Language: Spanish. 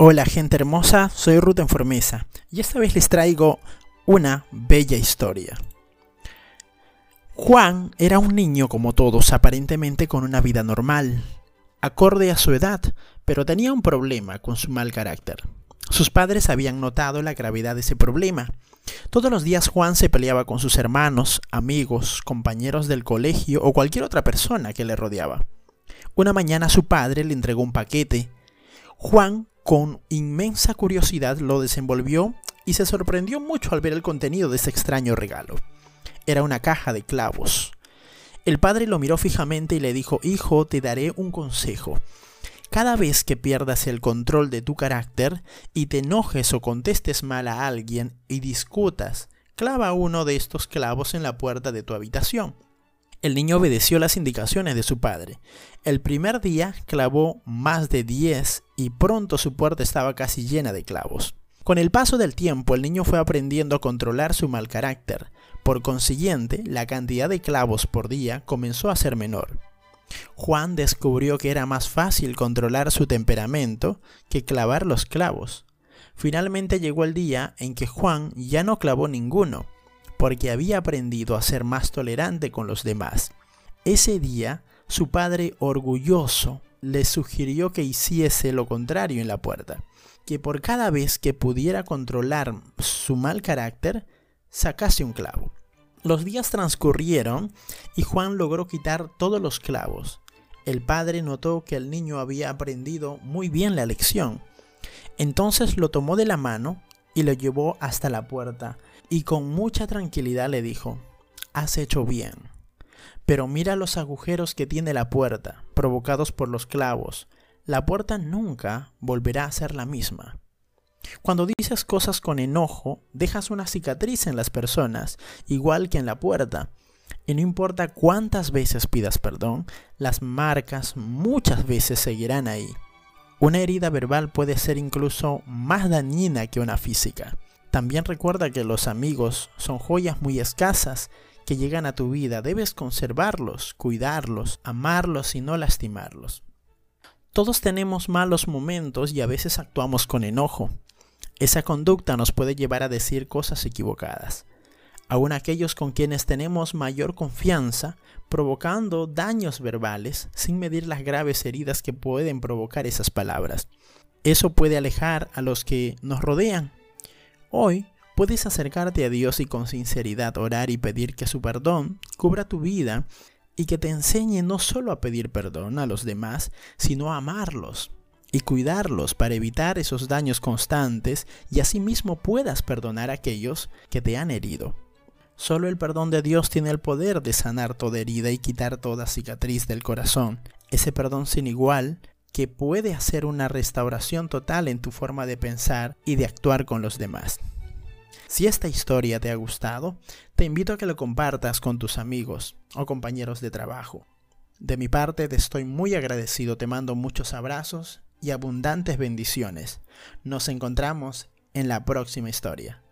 Hola gente hermosa, soy Ruth Formesa y esta vez les traigo una bella historia. Juan era un niño como todos, aparentemente con una vida normal, acorde a su edad, pero tenía un problema con su mal carácter. Sus padres habían notado la gravedad de ese problema. Todos los días Juan se peleaba con sus hermanos, amigos, compañeros del colegio o cualquier otra persona que le rodeaba. Una mañana su padre le entregó un paquete. Juan con inmensa curiosidad lo desenvolvió y se sorprendió mucho al ver el contenido de ese extraño regalo. Era una caja de clavos. El padre lo miró fijamente y le dijo, Hijo, te daré un consejo. Cada vez que pierdas el control de tu carácter y te enojes o contestes mal a alguien y discutas, clava uno de estos clavos en la puerta de tu habitación. El niño obedeció las indicaciones de su padre. El primer día clavó más de 10 y pronto su puerta estaba casi llena de clavos. Con el paso del tiempo el niño fue aprendiendo a controlar su mal carácter. Por consiguiente, la cantidad de clavos por día comenzó a ser menor. Juan descubrió que era más fácil controlar su temperamento que clavar los clavos. Finalmente llegó el día en que Juan ya no clavó ninguno, porque había aprendido a ser más tolerante con los demás. Ese día, su padre orgulloso le sugirió que hiciese lo contrario en la puerta, que por cada vez que pudiera controlar su mal carácter, sacase un clavo. Los días transcurrieron y Juan logró quitar todos los clavos. El padre notó que el niño había aprendido muy bien la lección. Entonces lo tomó de la mano y lo llevó hasta la puerta y con mucha tranquilidad le dijo, has hecho bien. Pero mira los agujeros que tiene la puerta, provocados por los clavos. La puerta nunca volverá a ser la misma. Cuando dices cosas con enojo, dejas una cicatriz en las personas, igual que en la puerta. Y no importa cuántas veces pidas perdón, las marcas muchas veces seguirán ahí. Una herida verbal puede ser incluso más dañina que una física. También recuerda que los amigos son joyas muy escasas que llegan a tu vida. Debes conservarlos, cuidarlos, amarlos y no lastimarlos. Todos tenemos malos momentos y a veces actuamos con enojo. Esa conducta nos puede llevar a decir cosas equivocadas. Aún aquellos con quienes tenemos mayor confianza, provocando daños verbales sin medir las graves heridas que pueden provocar esas palabras. Eso puede alejar a los que nos rodean Hoy puedes acercarte a Dios y con sinceridad orar y pedir que su perdón cubra tu vida y que te enseñe no solo a pedir perdón a los demás, sino a amarlos y cuidarlos para evitar esos daños constantes y asimismo puedas perdonar a aquellos que te han herido. Solo el perdón de Dios tiene el poder de sanar toda herida y quitar toda cicatriz del corazón. Ese perdón sin igual que puede hacer una restauración total en tu forma de pensar y de actuar con los demás. Si esta historia te ha gustado, te invito a que lo compartas con tus amigos o compañeros de trabajo. De mi parte te estoy muy agradecido, te mando muchos abrazos y abundantes bendiciones. Nos encontramos en la próxima historia.